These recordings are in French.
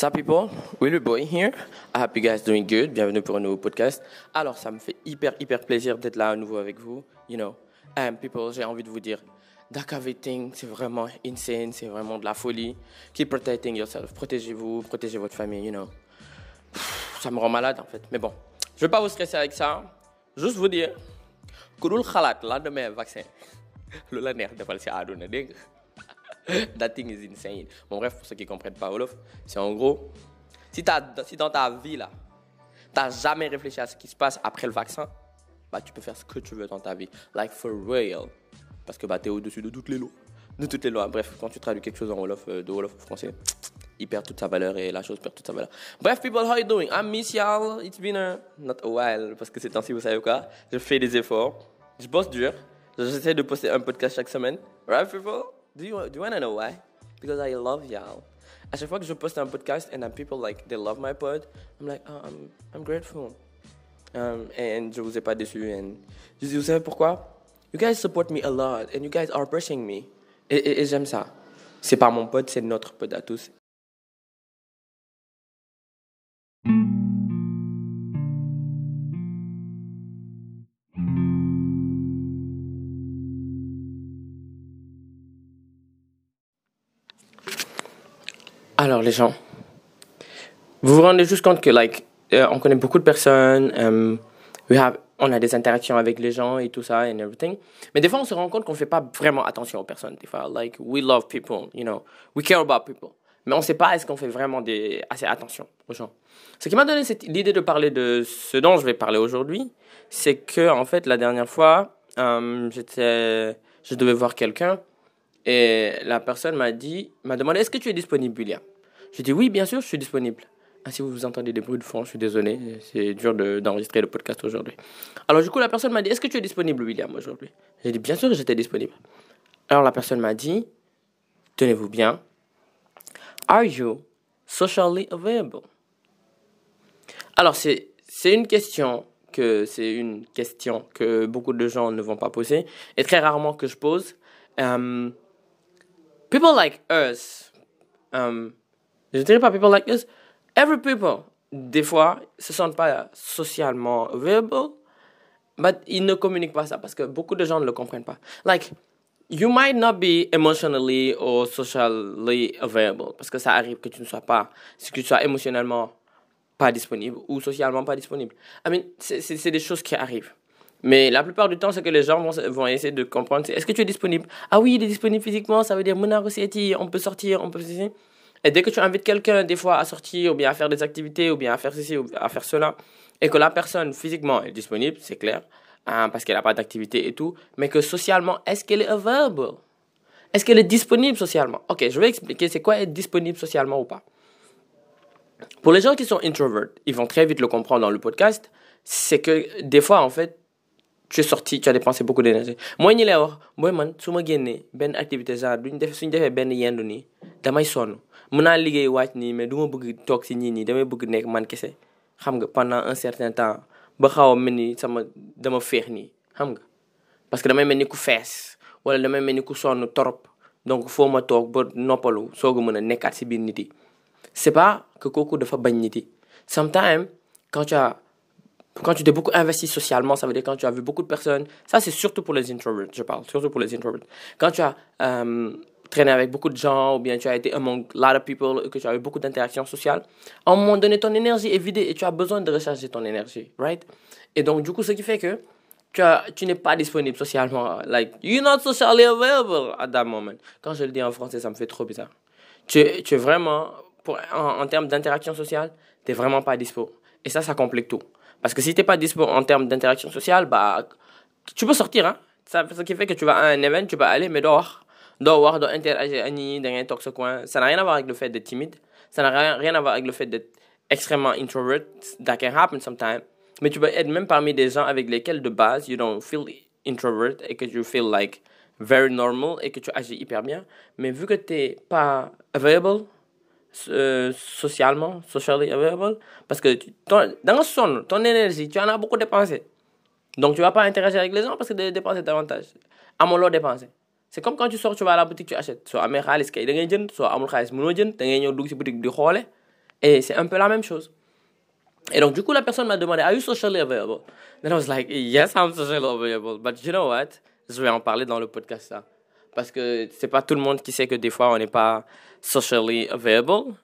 Sup people, Willy Boy here. I hope you guys doing good. Bienvenue pour un nouveau podcast. Alors, ça me fait hyper, hyper plaisir d'être là à nouveau avec vous. You know, and people, j'ai envie de vous dire, c'est vraiment insane, c'est vraiment de la folie. Keep protecting yourself. Protégez-vous, protégez votre famille, you know. Ça me rend malade en fait. Mais bon, je vais pas vous stresser avec ça. Juste vous dire, ku dul xalaat lendemain vaccin lu la neex defal si àdduna dégg nga That thing is insane. Bon, bref, pour ceux qui ne comprennent pas Wolof, c'est en gros, si, as, si dans ta vie, là, tu n'as jamais réfléchi à ce qui se passe après le vaccin, bah, tu peux faire ce que tu veux dans ta vie. Like for real. Parce que bah, tu es au-dessus de toutes les lois. De toutes les lois. Bref, quand tu traduis quelque chose en Wolof, euh, de Wolof au français, il perd toute sa valeur et la chose perd toute sa valeur. Bref, people, how you doing? I miss y'all. It's been a, not a while. Parce que ces temps-ci, vous savez quoi? Je fais des efforts. Je bosse dur. J'essaie de poster un podcast chaque semaine. Right, people? Do you, do you want to know why? Because I love y'all. À chaque fois que je poste un podcast and then people like they love my pod, I'm like, oh, I'm, I'm grateful. Um, and je vous ai pas déçu. And vous savez pourquoi? You guys support me a lot and you guys are pushing me. Et, et, et j'aime ça. C'est pas mon pod, c'est notre pod à tous. Alors les gens, vous vous rendez juste compte que like euh, on connaît beaucoup de personnes, um, we have, on a des interactions avec les gens et tout ça and everything. Mais des fois on se rend compte qu'on fait pas vraiment attention aux personnes. Des fois like we love people, you know, we care about people. Mais on ne sait pas est-ce qu'on fait vraiment assez attention aux gens. Ce qui m'a donné l'idée de parler de ce dont je vais parler aujourd'hui, c'est que en fait la dernière fois, um, j'étais, je devais voir quelqu'un et la personne m'a dit, m'a demandé est-ce que tu es disponible, William J'ai dit oui, bien sûr, je suis disponible. Ah, si vous entendez des bruits de fond, je suis désolé, c'est dur d'enregistrer le podcast aujourd'hui. Alors du coup, la personne m'a dit est-ce que tu es disponible, William, aujourd'hui? J'ai dit bien sûr, j'étais disponible. Alors la personne m'a dit tenez-vous bien, are you socially available? Alors c'est une question que c'est une question que beaucoup de gens ne vont pas poser et très rarement que je pose. Um, people like us, um, je dirais pas people like us, every people, des fois, se sentent pas socialement available, but ils ne communiquent pas ça parce que beaucoup de gens ne le comprennent pas. Like, you might not be emotionally or socially available parce que ça arrive que tu ne sois pas, que tu sois émotionnellement pas disponible ou socialement pas disponible. I mean, c'est des choses qui arrivent. Mais la plupart du temps, ce que les gens vont, vont essayer de comprendre, c'est est-ce que tu es disponible? Ah oui, il est disponible physiquement, ça veut dire on peut sortir, on peut Et dès que tu invites quelqu'un, des fois, à sortir, ou bien à faire des activités, ou bien à faire ceci, ou à faire cela, et que la personne physiquement est disponible, c'est clair, hein, parce qu'elle n'a pas d'activité et tout, mais que socialement, est-ce qu'elle est available? Est-ce qu'elle est disponible socialement? Ok, je vais expliquer c'est quoi être disponible socialement ou pas. Pour les gens qui sont introverts, ils vont très vite le comprendre dans le podcast, c'est que des fois, en fait, tu es sorti tu as dépensé beaucoup d'énergie. Mooy ñi lay wax booy man su ma génnee benn activité genre duñ def suñ defee benn yendu nii damay sonn. Mën naa liggéey wàcc mais du ma bëgg toog si ñii nii damay pendant un certain temps ba xaw a mel ni sama dama féex nii xam nga. Parce que damay mel ni ku fees wala damay mel ni ku sonn torop donc foo ma toog ba noppalu soog a mën a nekkaat si biir nit yi. C'est pas que kooku dafa bañ nit yi. Sometimes quand tu as quand tu t'es beaucoup investi socialement, ça veut dire quand tu as vu beaucoup de personnes. Ça, c'est surtout pour les introverts, je parle, surtout pour les introverts. Quand tu as euh, traîné avec beaucoup de gens, ou bien tu as été among a lot of people, que tu as eu beaucoup d'interactions sociales, à un moment donné, ton énergie est vidée et tu as besoin de recharger ton énergie, right? Et donc, du coup, ce qui fait que tu, tu n'es pas disponible socialement. Like, you're not socially available at that moment. Quand je le dis en français, ça me fait trop bizarre. Tu, tu es vraiment, pour, en, en termes d'interaction sociale, tu n'es vraiment pas dispo. Et ça, ça complique tout. Parce que si tu n'es pas dispo en termes d'interaction sociale, bah, tu peux sortir. Hein? Ça, ce qui fait que tu vas à un événement, tu vas aller, mais dehors. Dehors, dehors, interagir, dans talk coin. Ça n'a rien à voir avec le fait d'être timide. Ça n'a rien, rien à voir avec le fait d'être extrêmement introvert. That can happen sometimes. Mais tu peux être même parmi des gens avec lesquels de base, you don't feel introvert et que tu feel like very normal et que tu agis hyper bien. Mais vu que tu n'es pas available, euh, socialement, socially available, parce que tu, ton, dans son, ton énergie, tu en as beaucoup dépensé. Donc tu vas pas interagir avec les gens parce que tu dépenser davantage. Amolo dépenser. C'est comme quand tu sors, tu vas à la boutique, tu achètes. Soit amé khalis kay da ngay boutique Et c'est un peu la même chose. Et donc, du coup, la personne m'a demandé, Are you socially available? Then I was like, Yes, I'm socially available. But you know what? Je vais en parler dans le podcast, ça. Parce que c'est pas tout le monde qui sait que des fois, on n'est pas socially available.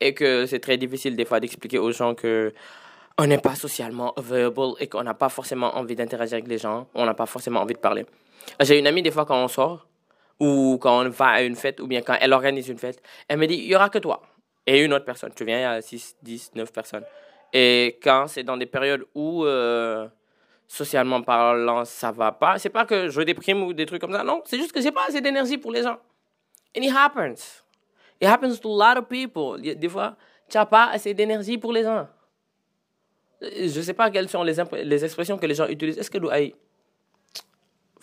Et que c'est très difficile, des fois, d'expliquer aux gens que on n'est pas socialement available et qu'on n'a pas forcément envie d'interagir avec les gens. On n'a pas forcément envie de parler. J'ai une amie, des fois, quand on sort, ou quand on va à une fête, ou bien quand elle organise une fête, elle me dit, il y aura que toi et une autre personne. Tu viens, il y a 6, 10, 9 personnes. Et quand c'est dans des périodes où, euh, socialement parlant, ça va pas, c'est pas que je déprime ou des trucs comme ça. Non, c'est juste que j'ai pas assez d'énergie pour les gens. And it happens. It happens to a lot of people. Des fois, tu n'as pas assez d'énergie pour les gens. Je sais pas quelles sont les, les expressions que les gens utilisent. Est-ce que du ay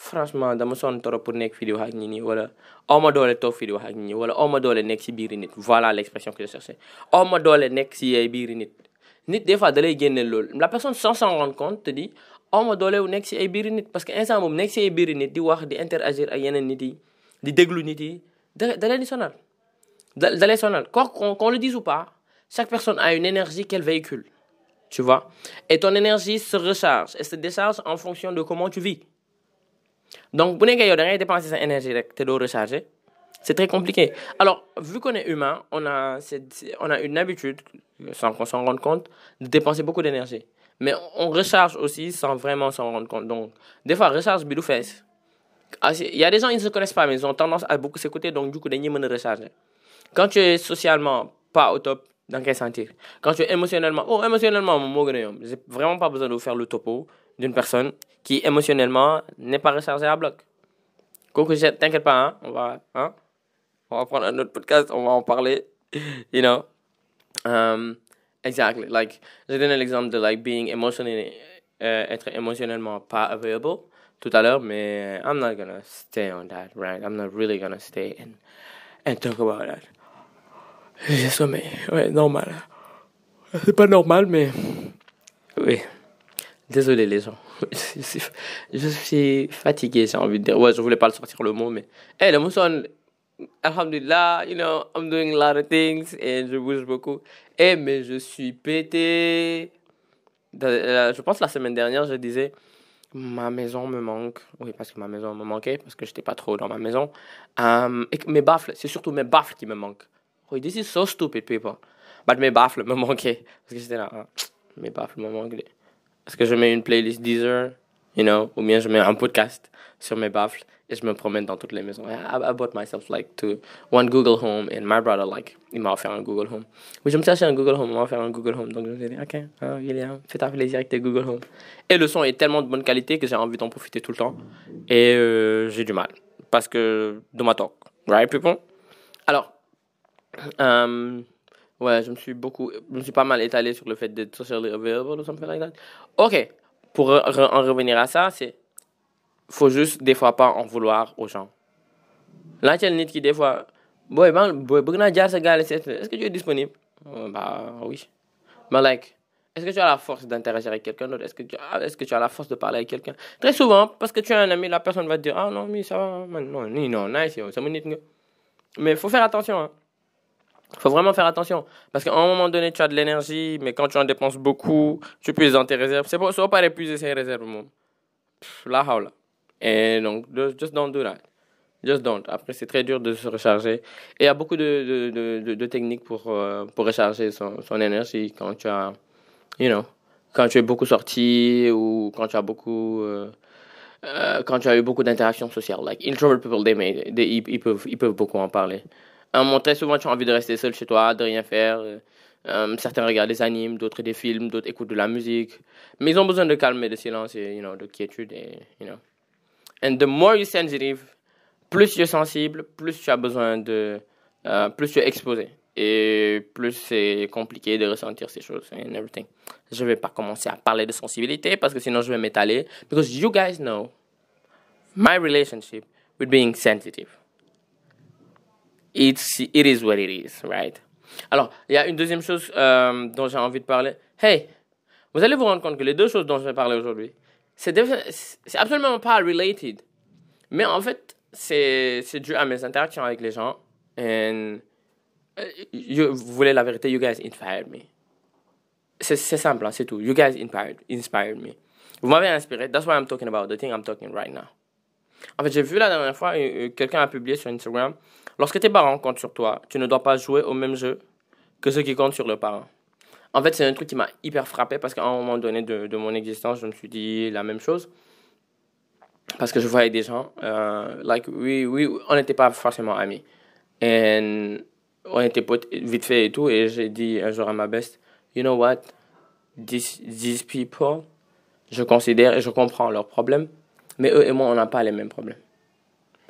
franchement dama sonn trop pour nekk fii di wax ak ñi nii wala aw ma doole toog fii di wax ak ñi wala aw ma nit voilà l'expression que je cherchais aw ma doole nekk si biiri nit nit des fois da lay génne loolu la personne sans s'en rendre compte te dit aw ma doole nekk si ay parce que instant boobu nekk si ay biiri nit di wax di interagir ak yeneen nit yi di déglu nit yi da leen di sonal. Da qu'on le dise ou pas chaque personne a une énergie qu'elle véhicule tu vois. Et ton énergie se recharge et se décharge en fonction de comment tu vis. Donc bu nekkee yow da ngay dépenser sa énergie rek te doo recharger c'est très compliqué. Alors vu qu'on est humain on a on a une habitude sans qu'on s'en rende compte de dépenser beaucoup d'énergie mais on recharge aussi sans vraiment s'en rendre compte. Donc des fois recharge bi du fees. Il y a des gens ils ne se connaissent pas mais ils ont tendance à beaucoup s'écouter donc du coup mën a recharger. Quand tu es socialement pas au top da nga koy sentir. Quand tu es émotionnellement oh émotionnellement yomb. J'ai vraiment pas besoin de vous faire le topo d'une personne qui émotionnellement n'est pas rechargée à bloc. Coco, t'inquiète pas, hein, on va, hein, on va prendre un autre podcast, on va en parler, you know. Um, exactly, like, j'ai donné l'exemple de like being emotionally, euh, être émotionnellement pas available tout à l'heure, mais I'm not gonna stay on that, right? I'm not really gonna stay and, and talk about that. J'ai sommeil, ouais, normal. C'est pas normal, mais oui. Désolé les gens. je suis fatigué, j'ai envie de dire. Ouais, je voulais pas sortir le mot, mais. Hey, le mousson, Alhamdulillah, you know, I'm doing a lot of things et je bouge beaucoup. Eh, mais je suis pété. Je pense la semaine dernière, je disais, ma maison me manque. Oui, parce que ma maison me manquait, parce que j'étais pas trop dans ma maison. Um, et mes baffles, c'est surtout mes baffles qui me manquent. Oui, this is so stupid, people. But mes baffles me manquaient. Parce que j'étais là, hein, mes baffles me manquent. Est-ce que je mets une playlist Deezer, you know, ou bien je mets un podcast sur mes baffles et je me promène dans toutes les maisons. I, I bought myself like one Google Home and my brother like il m'a offert un Google Home. Oui, je me suis acheté un Google Home, il m'a offert un Google Home, donc je me suis dit ok, William, fais-toi plaisir avec tes Google Home. Et le son est tellement de bonne qualité que j'ai envie d'en profiter tout le temps et euh, j'ai du mal parce que de ma talk, right people? Alors, um, Ouais, je me suis beaucoup, je me suis pas mal étalé sur le fait d'être socially available ou something like that. Ok, pour en revenir à ça, c'est, faut juste des fois pas en vouloir aux gens. Là, tu nit qui des fois, boy, ben, boy, est-ce que tu es disponible? Euh, bah oui. Mais like, est-ce que tu as la force d'interagir avec quelqu'un d'autre? Est-ce que, tu as, que tu as la force de parler avec quelqu'un? Très souvent, parce que tu as un ami, la personne va te dire, ah non, mais ça va, non, non, nice, ça me Mais il faut faire attention, hein faut vraiment faire attention. Parce qu'à un moment donné, tu as de l'énergie, mais quand tu en dépenses beaucoup, tu les en tes réserves. C'est pour pas épuiser ces réserves, mon. La haula. Et donc, just don't do that. Just don't. Après, c'est très dur de se recharger. Et il y a beaucoup de, de, de, techniques pour, euh, pour recharger son, son, énergie quand tu as, you know, quand tu es beaucoup sorti ou quand tu as beaucoup, euh, euh, quand tu as eu beaucoup d'interactions sociales. Like, introvert people, they, may, they, ils, peuvent, ils peuvent beaucoup en parler. Un moment, très souvent, tu as envie de rester seul chez toi, de rien faire. Euh, certains regardent des animes, d'autres des films, d'autres écoutent de la musique. Mais ils ont besoin de calme et de silence et you know, de quiétude. Et, you know. And the more you're sensitive, plus tu es sensible, plus tu as besoin de. Euh, plus tu es exposé. Et plus c'est compliqué de ressentir ces choses and everything. Je vais pas commencer à parler de sensibilité parce que sinon je vais m'étaler. Because you guys know my relationship with being sensitive it's, it is what it is, right? Alors, il y a une deuxième chose euh, dont j'ai envie de parler. Hey, vous allez vous rendre compte que les deux choses dont je vais parler aujourd'hui, c'est absolument pas related. Mais en fait, c'est dû à mes interactions avec les gens. Et euh, vous voulez la vérité, you guys inspired me. C'est simple, hein, c'est tout. You guys inspired, inspired me. Vous m'avez inspiré. That's why I'm talking about the thing I'm talking right now. En fait, j'ai vu la dernière fois, quelqu'un a publié sur Instagram Lorsque tes parents comptent sur toi, tu ne dois pas jouer au même jeu que ceux qui comptent sur leurs parents. En fait, c'est un truc qui m'a hyper frappé parce qu'à un moment donné de, de, mon existence, je me suis dit la même chose. Parce que je voyais des gens, euh, like, oui, oui, on n'était pas forcément amis. Et on était vite fait et tout. Et j'ai dit un jour à ma best, you know what, these, these people, je considère et je comprends leurs problèmes, mais eux et moi, on n'a pas les mêmes problèmes.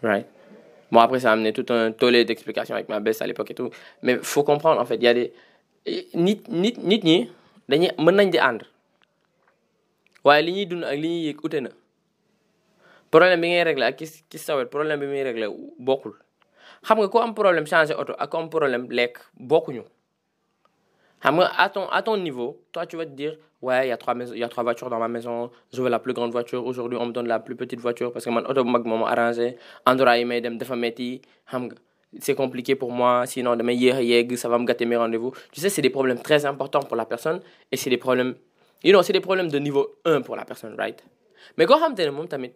Right? Bon, après, ça a amené tout un tollé d'explications avec ma baisse à l'époque et tout. Mais il faut comprendre, en fait, il y a des. nit nit nit ñi dañuy mën nañ di ànd waaye li ñuy dund ak li ñuy yëg ute na problème bi ngay réglé ak ki ki sawet problème bi muy réglé bokkul xam nga ko am problème changer auto ak ko am problème lekk bokkuñu à ton, à ton niveau, toi, tu vas te dire, ouais, il y, a trois y a trois voitures dans ma maison, je veux la plus grande voiture, aujourd'hui, on me donne la plus petite voiture parce que mon auto m'a arrangé, c'est compliqué pour moi, sinon demain hier ça va me gâter mes rendez-vous. Tu sais, c'est des problèmes très importants pour la personne et c'est des problèmes, you know, c'est des problèmes de niveau 1 pour la personne, right? Mais quand tu mom tamit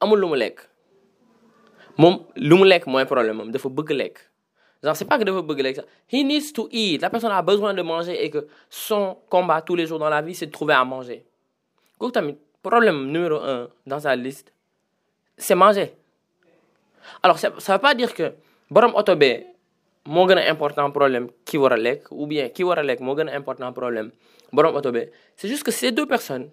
amul lu mu lekk. Moom lu mu lekk mooy problème moom dafa bëgg lekk Genre, c'est pas que de bëgg ça. He needs to eat. La personne a besoin de manger et que son combat tous les jours dans la vie, c'est de trouver à manger. Le problème numéro un dans sa liste, c'est manger. Alors, ça ne veut pas dire que borom autobé, mon important problème va lek ou bien qui va lek mon important problème borom autobé. C'est juste que ces deux personnes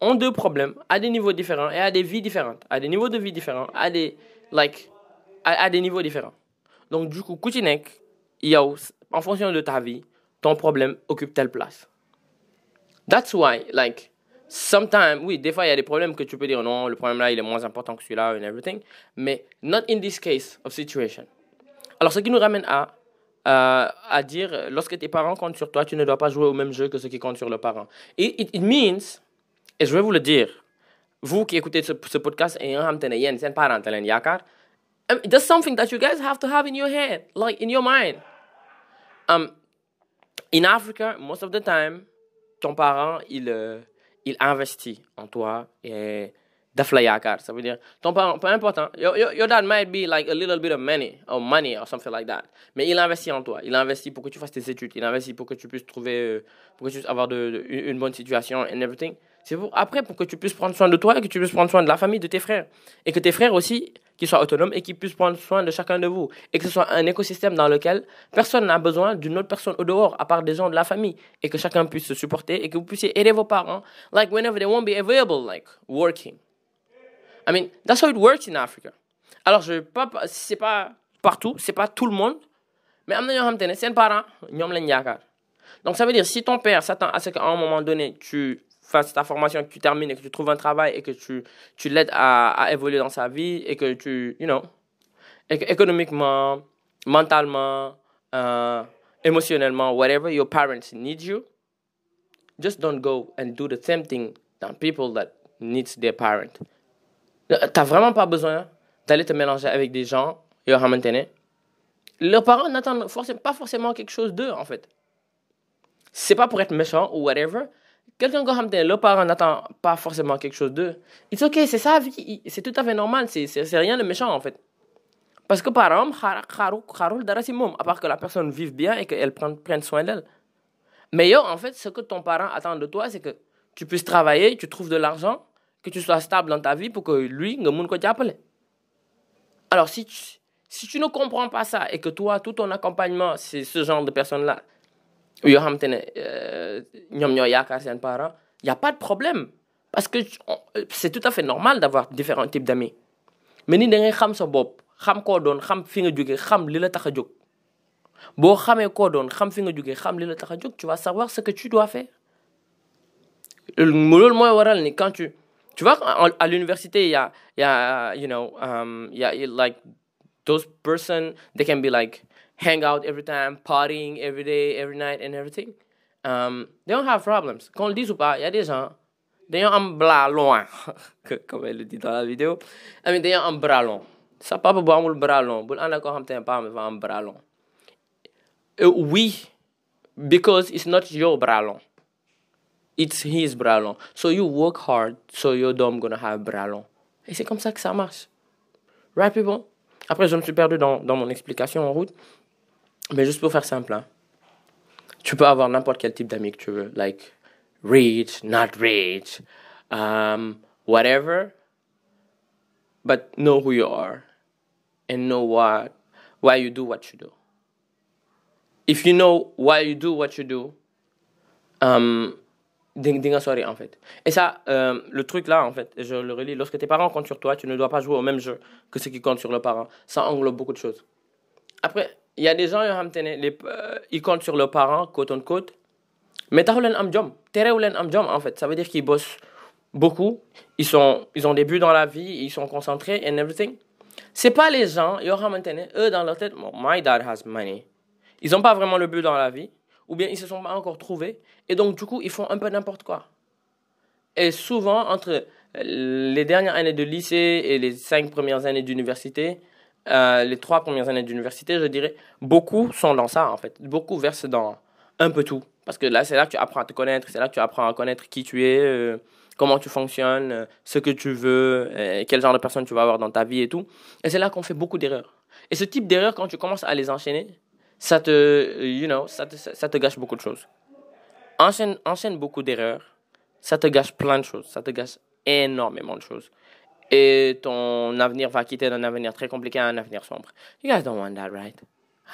ont deux problèmes à des niveaux différents et à des vies différentes, à des niveaux de vie différents, à des like à des niveaux différents. Donc, du coup, Koutinek, en fonction de ta vie, ton problème occupe telle place. That's why, like, sometimes, oui, des fois, il y a des problèmes que tu peux dire non, le problème là, il est moins important que celui-là, and everything. Mais not in this case of situation. Alors, ce qui nous ramène à, euh, à dire, lorsque tes parents comptent sur toi, tu ne dois pas jouer au même jeu que ceux qui comptent sur leurs parents. Et it, means, et je vais vous le dire, vous qui écoutez ce, podcast, et un parent, I mean, that's something that you guys have to have in your head, like in your mind. Um, in Africa, most of the time, ton parent, il, uh, il investit en toi et daf Ça veut dire, ton parent, peu importe, hein, your, your, your, dad might be like a little bit of money, or money, or something like that. Mais il investit en toi. Il investit pour que tu fasses tes études. Il investit pour que tu puisses trouver, euh, pour que tu puisses avoir une bonne situation and everything. C'est pour, après pour que tu puisses prendre soin de toi et que tu puisses prendre soin de la famille, de tes frères. Et que tes frères aussi, qu'ils soient autonomes et qu'ils puissent prendre soin de chacun de vous. Et que ce soit un écosystème dans lequel personne n'a besoin d'une autre personne au dehors, à part des gens de la famille. Et que chacun puisse se supporter et que vous puissiez aider vos parents, like whenever they won't be available, like working. I mean, that's how it works in Africa. Alors, je pas, c'est pas partout, c'est pas tout le monde, mais am na ñoo parents. Donc, ça veut dire, si ton père s'attend à ce qu'à un moment donné, tu fasses ta formation, que tu termines et que tu trouves un travail et que tu, tu l'aides à, à, évoluer dans sa vie et que tu, you know, économiquement, mentalement, uh, émotionnellement, whatever your parents need you, just don't go and do the same thing than people that needs their parent. T'as vraiment pas besoin d'aller te mélanger avec des gens, yo xamantene leurs parents n'attendent pas forcément quelque chose d'eux en fait. C'est pas pour être méchant ou whatever, quelqu'un qui le parent n'attend pas forcément quelque chose d'eux. C'est ok, c'est sa vie, c'est tout à fait normal, c'est rien de méchant en fait. Parce que par exemple, à part que la personne vive bien et qu'elle prenne, prenne soin d'elle. Mais yo, en fait, ce que ton parent attend de toi, c'est que tu puisses travailler, tu trouves de l'argent, que tu sois stable dans ta vie pour que lui, mun ko Alors, si tu, si tu ne comprends pas ça et que toi, tout ton accompagnement, c'est ce genre de personnes-là, yoo xamante ne euh, ñoom ñoo yaakaar seen parents y a pas de problème. Parce que c'est tout à fait normal d'avoir différents types d'amis. Mais ni da ngay xam sa bopp xam koo doon xam fi nga jóge xam li la tax a jóg. Boo xamee koo doon xam fi nga jóge xam li la tax a tu vas savoir ce que tu dois faire. Loolu mooy waral ni quand tu tu vois à l'université il y a il y a you know um, il y a like those person they can be like hang out every time, partying every day, every night, and everything. Um, they don't have problems. Qu'on le dise ou pas, il y a des gens, d'ailleurs un bras long, comme elle le dit dans la vidéo. Mean, d'ailleurs un bras long. Sa papa bu amul bras long, koo xam te ne papa dafa am bras long. Oui, because it's not your bras long. It's his bras long. So you work hard, so your dom gonna have bras long. Et c'est comme ça que ça marche. Right, people? Après, je me suis perdu dans, dans mon explication en route. Mais juste pour faire simple, hein. tu peux avoir n'importe quel type d'amis que tu veux. Like, rich, not rich, um, whatever. But know who you are. And know what, why you do what you do. if you know why you do what you do, um, di nga sori en fait. Et ça, euh, le truc là, en fait, je le relis, lorsque tes parents comptent sur toi, tu ne dois pas jouer au même jeu que ceux qui comptent sur le parent. Ça englobe beaucoup de choses. Après, il y a des gens, les, euh, comptent sur le parent, côte en côte, mais taxu leen am jom terew leen am jom en fait. Ça veut dire qu'ils bossent beaucoup, ils, sont, ils ont des buts dans la vie, ils sont concentrés and everything. C'est pas les gens, yoo xamante ne eux dans leur tête, my dad has money. Ils n'ont pas vraiment le but dans la vie, ou bien ils se sont pas encore trouvés, et donc du coup, ils font un peu n'importe quoi. Et souvent, entre les dernières années de lycée et les cinq premières années d'université, euh, les trois premières années d'université, je dirais, beaucoup sont dans ça, en fait. Beaucoup versent dans un peu tout. Parce que là, c'est là que tu apprends à te connaître, c'est là que tu apprends à connaître qui tu es, euh, comment tu fonctionnes, euh, ce que tu veux, quel genre de personne tu vas avoir dans ta vie et tout. Et c'est là qu'on fait beaucoup d'erreurs. Et ce type d'erreurs, quand tu commences à les enchaîner, ça te, you know, ça te, ça te gâche beaucoup de choses. Enchaîne, enchaîne beaucoup d'erreurs, ça te gâche plein de choses, ça te gâche énormément de choses. Et ton avenir va quitter d'un avenir très compliqué à un avenir sombre. You guys don't want that, right?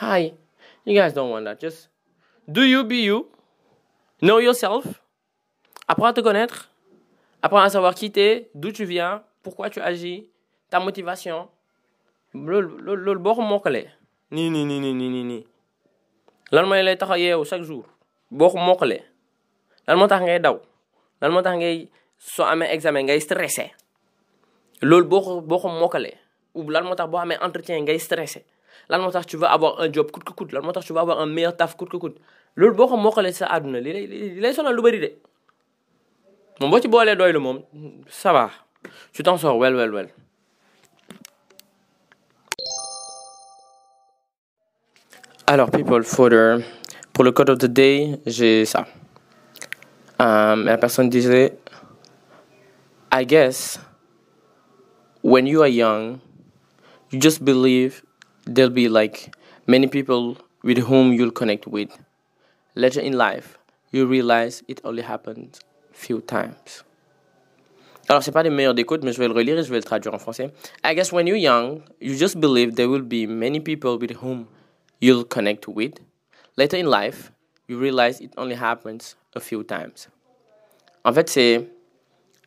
Hi. You guys don't want that. Just do you be you. Know yourself. Apprends à te connaître. Apprends à savoir qui t'es, d'où tu viens, pourquoi tu agis, ta motivation. loolu boo ko mokkalee nii nii nii nii nii nii lan mooy lay tax a yeewu chaque jour boo ko mokkalee lan moo tax ngay daw lan moo tax ngay soo amee examen ngay stressé loolu boo ko boo ko mokkalee ou lan moo tax boo amee entretien ngay stressé? Lan moo tax tu veux avoir un job coûte que coûte? Lan moo tu veux avoir un meilleur taf coûte que coûte? Loolu boo ko mokkalee sa àdduna li lay li lay sonal lu bëri de. Moom boo ci boolee doylu moom ça va. Tu t'en sors well well well. Alors, people, for pour le code of the day, j'ai ça. Um, la personne disait, I guess, when you are young, you just believe there'll be like many people with whom you'll connect with. Later in life, you realize it only happened few times. Alors, c'est pas des meilleurs d'écoute, mais je vais le relire et je vais le traduire en français. I guess when you're young, you just believe there will be many people with whom you'll connect with. Later in life, you realize it only happens a few times. En fait, c'est.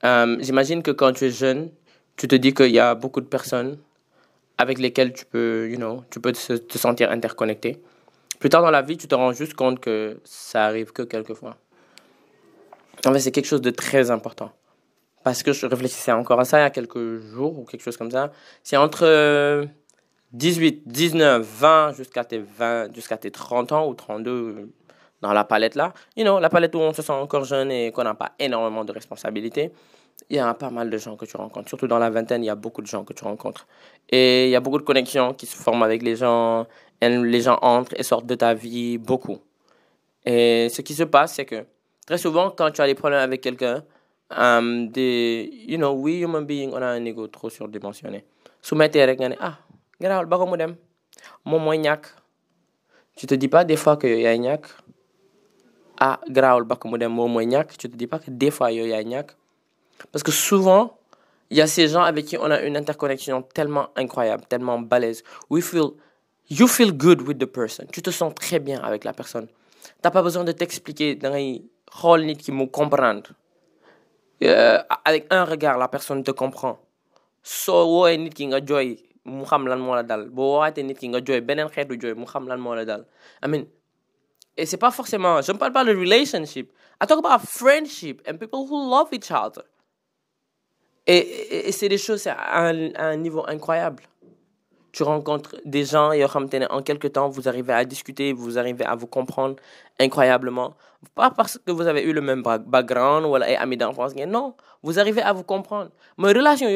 Euh, J'imagine que quand tu es jeune, tu te dis qu'il y a beaucoup de personnes avec lesquelles tu peux, you know, tu peux te, sentir interconnecté. Plus tard dans la vie, tu te rends juste compte que ça arrive que quelquefois. En fait, c'est quelque chose de très important. Parce que je réfléchissais encore à ça il y a quelques jours ou quelque chose comme ça. C'est entre 18, 19, 20 jusqu'à tes 20, jusqu'à tes 30 ans ou 32 dans la palette là. You know, la palette où on se sent encore jeune et qu'on n'a pas énormément de responsabilités. Il y a pas mal de gens que tu rencontres. Surtout dans la vingtaine, il y a beaucoup de gens que tu rencontres. Et il y a beaucoup de connexions qui se forment avec les gens. Les gens entrent et sortent de ta vie beaucoup. Et ce qui se passe, c'est que très souvent, quand tu as des problèmes avec quelqu'un, um, des, you know, we human beings, on a un ego trop surdimensionné. Soumettez rek nga ah garaawal ba ko mu dem moom tu te dis pas des fois que yow yaay ñàkk ah garaawal ba ko mu dem moom tu te dis pas que des fois yow yaay ñàkk parce que souvent il y a ces gens avec qui on a une interconnexion tellement incroyable tellement balèze. We feel you feel good with the person. Tu te sens très bien avec la personne. T'as pas besoin de t'expliquer da ngay xool nit ki mu comprendre. Euh, avec un regard la personne te comprend. Soo woowee nit ki nga jooy mu xam lan moo la dal. Boo woowaatee nit ki nga jooy beneen xeetu jooy mu xam lan moo la dal. I mean et c'est pas forcément je ne parle pas de relationship. I talk about friendship and people who love each other et, et, et c'est des choses à un, niveau incroyable. Tu rencontres des gens ne en quelque temps vous arrivez à discuter vous arrivez à vous comprendre incroyablement. Pas parce que vous avez eu le même background ay amis d'enfance non vous arrivez à vous comprendre. Mais relation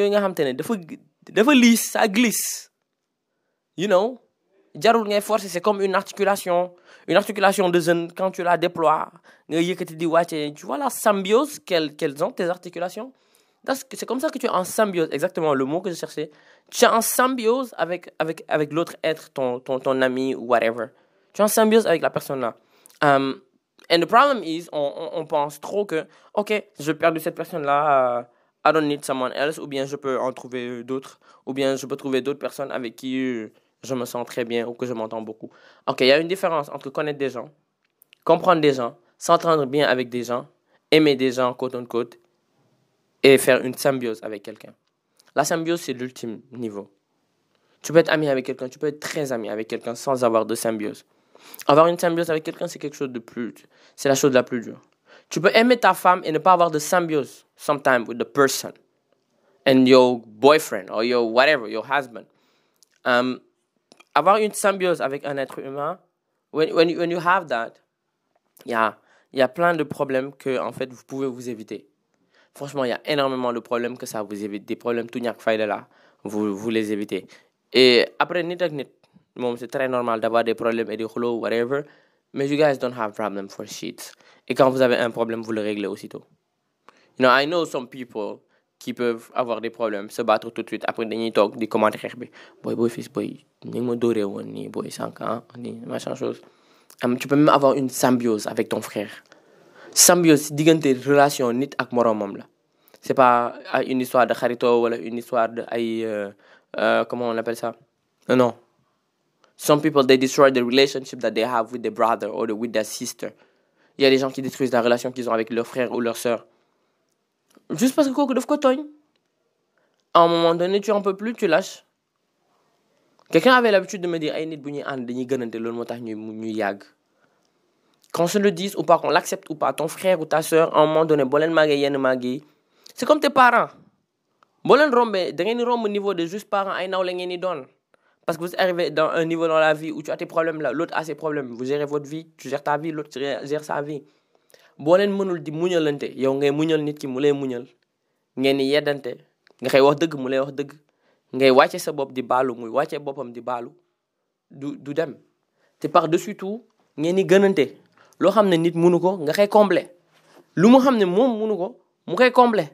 dafa lisse ça glisse. You know? C'est comme une articulation. Une articulation de jeunes quand tu la déploies tu vois la symbiose qu'elles ont tes articulations? C'est comme ça que tu es en symbiose. Exactement le mot que je cherchais. Tu es en symbiose avec avec avec l'autre être ton ton ton ami ou whatever. Tu es en symbiose avec la personne là. Um, and the problem is on, on, pense trop que ok je perds de cette personne là uh, I don't need someone else ou bien je peux en trouver d'autres ou bien je peux trouver d'autres personnes avec qui je me sens très bien ou que je m'entends beaucoup. Ok, il y a une différence entre connaître des gens, comprendre des gens, s'entendre bien avec des gens, aimer des gens côte en côte et faire une symbiose avec quelqu'un. La symbiose, c'est l'ultime niveau. Tu peux être ami avec quelqu'un, tu peux être très ami avec quelqu'un sans avoir de symbiose. Avoir une symbiose avec quelqu'un, c'est quelque chose de plus. C'est la chose la plus dure. Tu peux aimer ta femme et ne pas avoir de symbiose sometimes with the person and your boyfriend or your whatever, your husband. Um, avoir une symbiose avec un être humain, when, when, you, when you have that, il y a, y a plein de problèmes que en fait vous pouvez vous éviter. Franchement, il y a énormément de problèmes que ça vous évite. Des problèmes tout fayda là, vous, vous les évitez. Et après, c'est très normal d'avoir des problèmes et des rouleaux, whatever. Mais you guys don't have problem for shit. Et quand vous avez un problème, vous le réglez aussitôt. You know, I know some people qui peuvent avoir des problèmes, se battre tout de suite. Après, di commenter xeex bi boy boy fils boy ni woon nii boy sànq ah nii machin chose. Tu peux même avoir une symbiose avec ton frère. Symbiose si diggante relation nit ak moromam la. C'est pas une histoire de xarito wala une histoire de ay euh, euh, comment on appelle ça? Non. Some people they destroy the relationship that they have with their brother or with their sister. Il y a des gens qui détruisent la relation qu'ils ont avec leur frère ou leur sœur. Juste parce que kooku daf ko tooñ. À un moment donné, tu en peux plus, tu lâches. Quelqu'un avait l'habitude de me dire ay nit bu ñuy ànd dañuy gënante loolu moo tax ñuy ñuy yàgg. Qu'on se le dise ou pas, qu'on l'accepte ou pas, ton frère ou ta sœur, à un moment donné, yi c'est comme tes parents. boo leen rombee da ngeen di romb niveau de juste parents la ngeen di doon. Parce que vous arrivez dans un niveau dans la vie où tu as tes problèmes là, l'autre a ses problèmes. Vous gérez votre vie, tu gères ta vie, l'autre gère sa vie. boo leen mënul di muñalante yow ngay muñal nit ki mu lay muñal ngeen di yeddante nga koy wax dëgg mu lay wax ngay wàcce sa bopp di baalu muy wàcce boppam di baalu du du dem te par dessus tout ngeen di gënante loo xam ne nit mënu ko nga koy combler. Lu mu xam ne moom mënu ko mu koy combler.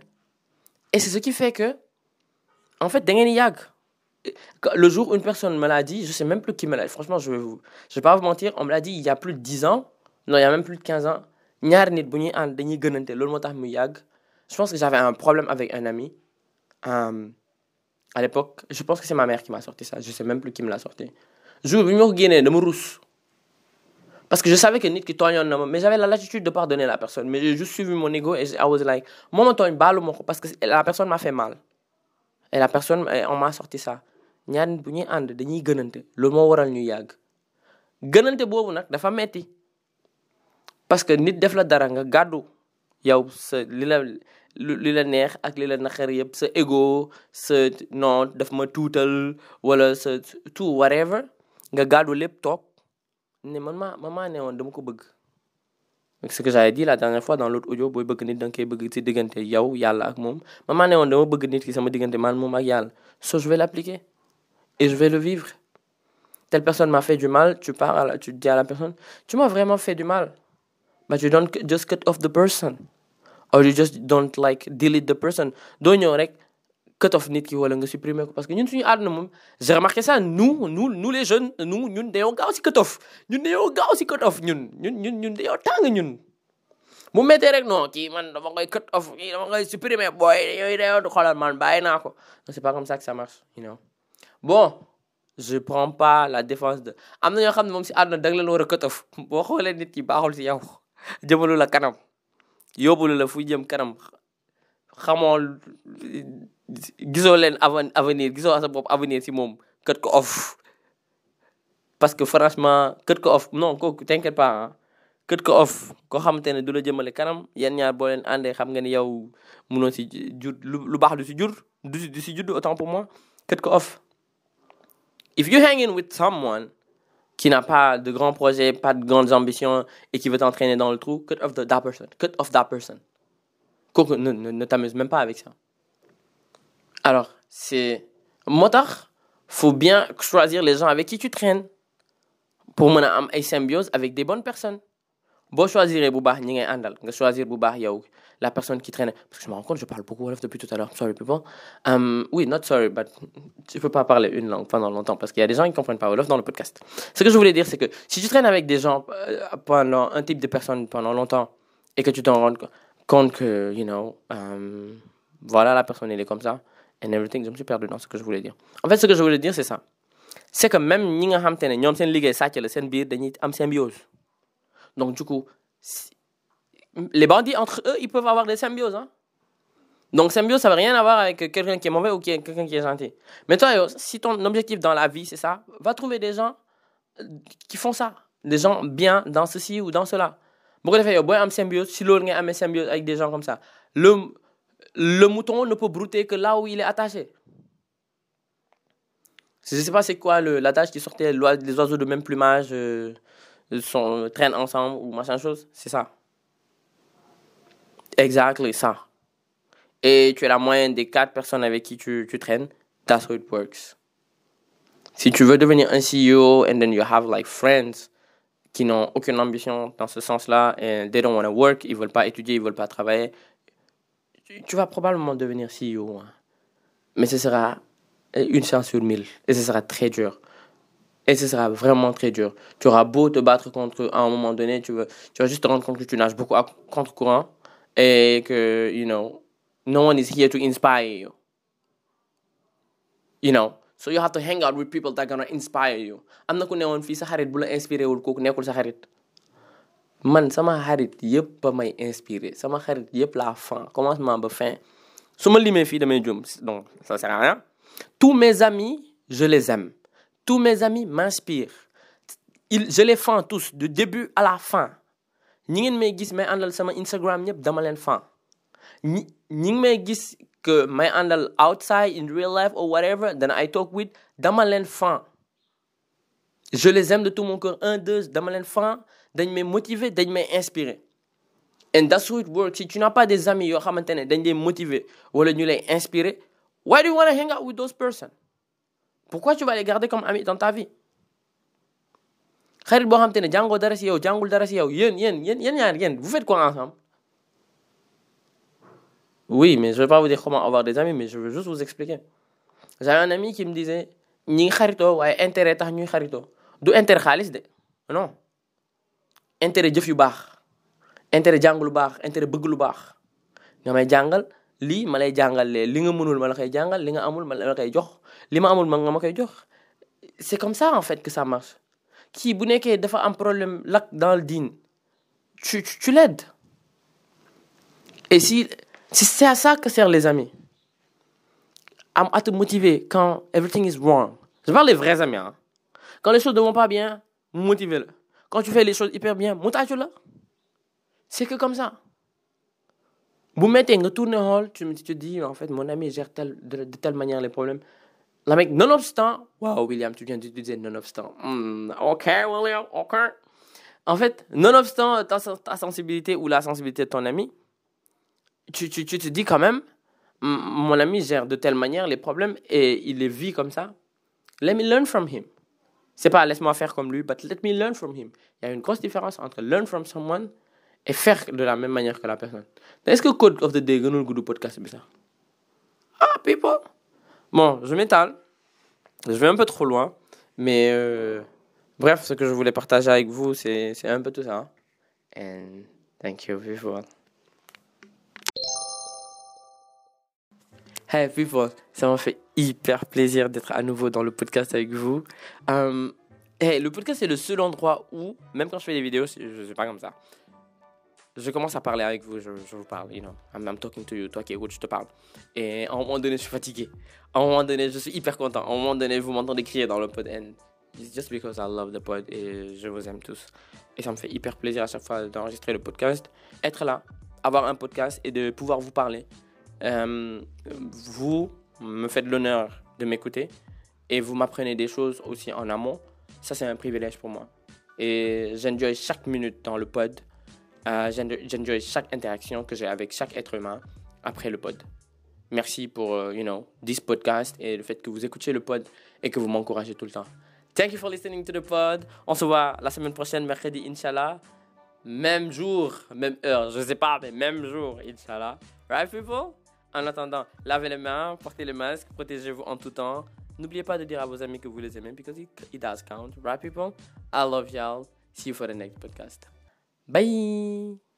Et c'est ce qui fait que en fait da ngeen yàgg. Le jour où une personne me l'a dit je sais même plus qui me l'a dit franchement je vais vous je vais pas vous mentir on me l'a dit il y a plus de 10 ans. Non il y a même plus de 15 ans. Ñaari nit bu ñuy ànd dañuy gënante loolu moo tax je pense que j'avais un problème avec un ami euh, à l'époque. Je pense que c'est ma mère qui m'a sorti ça je sais même plus qui me l'a sorti. Jour bi ñu ma ko génnee dama parce que je savais que nit ki tooñoon na ma mais j'avais la latitude de pardonner la personne. Mais j'ai juste suivi mon ego et I was like moo ma tooñ parce que la personne m'a fait mal. Et la personne on m'a sorti ça. Ñaari nit bu ñuy ànd dañuy gënante. Loolu moo waral ñuy yàgg. Gënante boobu nag dafa metti. Parce que nit def la dara nga gàddu yow sa li li la neex ak li la ego sa non daf ma tuutal wala sa tout whatever nga gàddu lépp toog ne man maa man ne woon dama ko bëgg. Ce que j'avais dit la dernière fois dans l'autre audio booy bëgg nit da nga koy bëgg ci diggante yow yàlla ak moom. Man ne woon dama bëgg nit ki sama diggante man moom ak yàlla. So je vais l'appliquer. Et je vais le vivre. Telle personne m'a fait du mal tu pars à la, tu dis à la personne tu m'as vraiment fait du mal. But you don't just cut off the person. Or you just don't like delete the person doo ñëw rek cut off nit ki wala nga supprimer ko. Parce que ñun suñu àdduna moom j'ai remarqué ça nous nous nous les jeunes nous ñun dañoo gaaw si cut off. Ñun dañoo gaaw si cut off ñun. Ñun ñun ñun dañoo tàng ñun. Mu méttee rek non kii man dama koy cut off kii dama koy supprimer booy yooyu dañoo xoolal man bàyyi naa ko. C'est pas comme ça que ça marche you know. Bon je prends pas la défense de am na ñoo xam ne moom si àdduna da nga leen war a cut off. Boo xoolee nit ki baaxul si yow jëmalu la kanam yóbbulu la fu jëm kanam xamoo gisoo leen avenir gisoo sa bopp avenir off parce que franchement cut ko off non kooku t'inquiète pas ah cut ko off koo xamante ne du la jëmale kanam yéen ñaar boo leen àndee xam nga yow si jur lu baax du si jur du du si autant pour moi cut ko off if you hang in with someone qui n'a pas de grands projets, pas de grandes ambitions et qui veut t'entraîner dans le trou, cut off that person. Cut off that person. Ne, ne, ne t'amuse même pas avec ça. Alors, c'est... Motard, faut bien choisir les gens avec qui tu traînes. pour mën a am symbiose avec des bonnes personnes. Boo choisiree bu choisir bu baax la personne qui traîne. Parce que je me rends compte je parle beaucoup wolof depuis tout à l'heure sorry people. Um, oui not sorry but tu peux pas parler une langue pendant longtemps parce qu'il y a des gens qui comprennent pas wolof dans le podcast. Ce que je voulais dire c'est que si tu traînes avec des gens euh, pendant un type de personne pendant longtemps et que tu t'en rends compte que you know um, voilà la personne elle est comme ça and everything je me suis perdu dans ce que je voulais dire. En fait ce que je voulais dire c'est ça. C'est que même ñi nga xam te ne ñoom seen liggéey sàcc symbiose. Donc du coup les bandits entre eux ils peuvent avoir des symbioses hein. Donc symbiose ça veut rien avoir avec quelqu'un qui est mauvais ou quelqu'un qui est gentil. Mais toi si ton objectif dans la vie c'est ça va trouver des gens qui font ça. Des gens bien dans ceci ou dans cela. Symbiose si loolu ngay amee symbiose avec des gens comme ça le le mouton ne peut brouter que là où il est attaché. Je sais pas c'est quoi l'adage qui sortait les oiseaux de même plumage euh, sont traînent ensemble ou machin chose c'est ça. Exactly ça. Et tu es la moyenne des quatre personnes avec qui tu, tu traînes that's how it works. Si tu veux devenir un CEO and then you have like friends qui n'ont aucune ambition dans ce sens-là et they don't want to work ils veulent pas étudier ils veulent pas travailler tu, vas probablement devenir CEO hein. mais ce sera une chance sur mille. Et ce sera très dur. Et ce sera vraiment très dur. Tu auras beau te battre contre à un moment donné, tu, veux, tu vas juste te rendre compte que tu nages beaucoup à contre-courant et que, you know, no one is here to inspire you. You know, so you have to hang out with people that are gonna inspire you. am na ku newoon fii man sama xarit yëpp ba may inspiré sama xarit yëpp la fin commencement ba fin su ma limee fii damay jum donc ça sert à rien tous mes amis, je les aime. Tous mes amis m'inspirent. Je les fends tous, du début à la fin. ñi ngeen may gis may àndal sama Instagram ñëpp dama leen fan ñi ñi ngi may gis que may àndal outside in real life or whatever then I talk with dama leen fan je les aime de tout mon cœur un deux dama leen fan dañ may motiver dañ inspirer and that's how it works si tu n'as pas des amis yoo xamante ne dañ lay motiver wala ñu lay inspirer Why do you want to hang out with those persons? Pourquoi tu vas les garder comme amis dans ta vie? xarit boo xam te ne jàngoo dara si yow jàngul dara si yow yéen yéen yéen yéen ñaar yéen vous faites quoi ensemble? Oui, mais je vais pas vous dire comment avoir des amis, mais je veux juste vous expliquer. J'avais un ami qui me disait ñi ngi xaritoo waaye intérêt tax ñuy xaritoo du intérêt xaalis de non intérêt jëf yu baax intérêt jàng lu baax intérêt bëgg lu baax. Nga may jàngal. lii ma lay jàngal lee li nga mënul ma la koy jàngal li nga amul ma la koy jox li ma amul ma nga ma koy jox. C'est comme ça en fait que ça marche. Kii bu nekkee dafa am problème lak dans le din tu tu, tu l'aides. Et si c'est à ça que servent les amis am à te motiver quand everything is wrong. Je parle des vrais amis hein. Quand les choses ne vont pas bien mu motiver la quand tu fais les choses hyper bien tàccu la c'est que comme ça. Bu mettee nga tourner xool tu te dis en fait mon ami gère tel de, telle manière les problèmes. La mec nonobstant waaw William tu viens d'utiliser nonobstant. Mm, ok William ok. En fait nonobstant ta, ta sensibilité ou la sensibilité de ton ami tu, tu, tu te dis quand même mon ami gère de telle manière les problèmes et il les vit comme ça. Let me learn from him c'est pas laisse-moi faire comme lui but let me learn from him. Il y a une grosse différence entre learn from someone et faire de la même manière que la personne. Est-ce que code of the day gënul gudd podcast bi sax? Ah people. Bon je m'étale. Je vais un peu trop loin mais euh, bref ce que je voulais partager avec vous c'est c'est un peu tout ça and thank you people hey people ça m'a fait hyper plaisir d'être à nouveau dans le podcast avec vous um, hey, le podcast c'est le seul endroit où même quand je fais des vidéos je suis pas comme ça je commence à parler avec vous, je, vous parle, you know, I'm, I'm, talking to you, toi qui écoutes, je te parle. Et à un moment donné, je suis fatigué. À un moment donné, je suis hyper content. À un moment donné, vous m'entendez crier dans le pod. And it's just because I love the pod et je vous aime tous. Et ça me fait hyper plaisir à chaque fois d'enregistrer le podcast, être là, avoir un podcast et de pouvoir vous parler. Euh, vous me faites l'honneur de m'écouter et vous m'apprenez des choses aussi en amont. Ça, c'est un privilège pour moi. Et j'enjoy chaque minute dans le pod. Euh, chaque interaction que j'ai avec chaque être humain après le pod. Merci pour, uh, you know, this podcast et le fait que vous écoutez le pod et que vous m'encouragez tout le temps. Thank you for listening to the pod. On se voit la semaine prochaine, mercredi, Inch'Allah. Même jour, même heure, je sais pas, mais même jour, Inch'Allah. Right, people? En attendant, lavez les mains, portez le masque, protégez-vous en tout temps. N'oubliez pas de dire à vos amis que vous les aimez because it, it does count. Right, people? I love y'all. See you for the next podcast. Bye!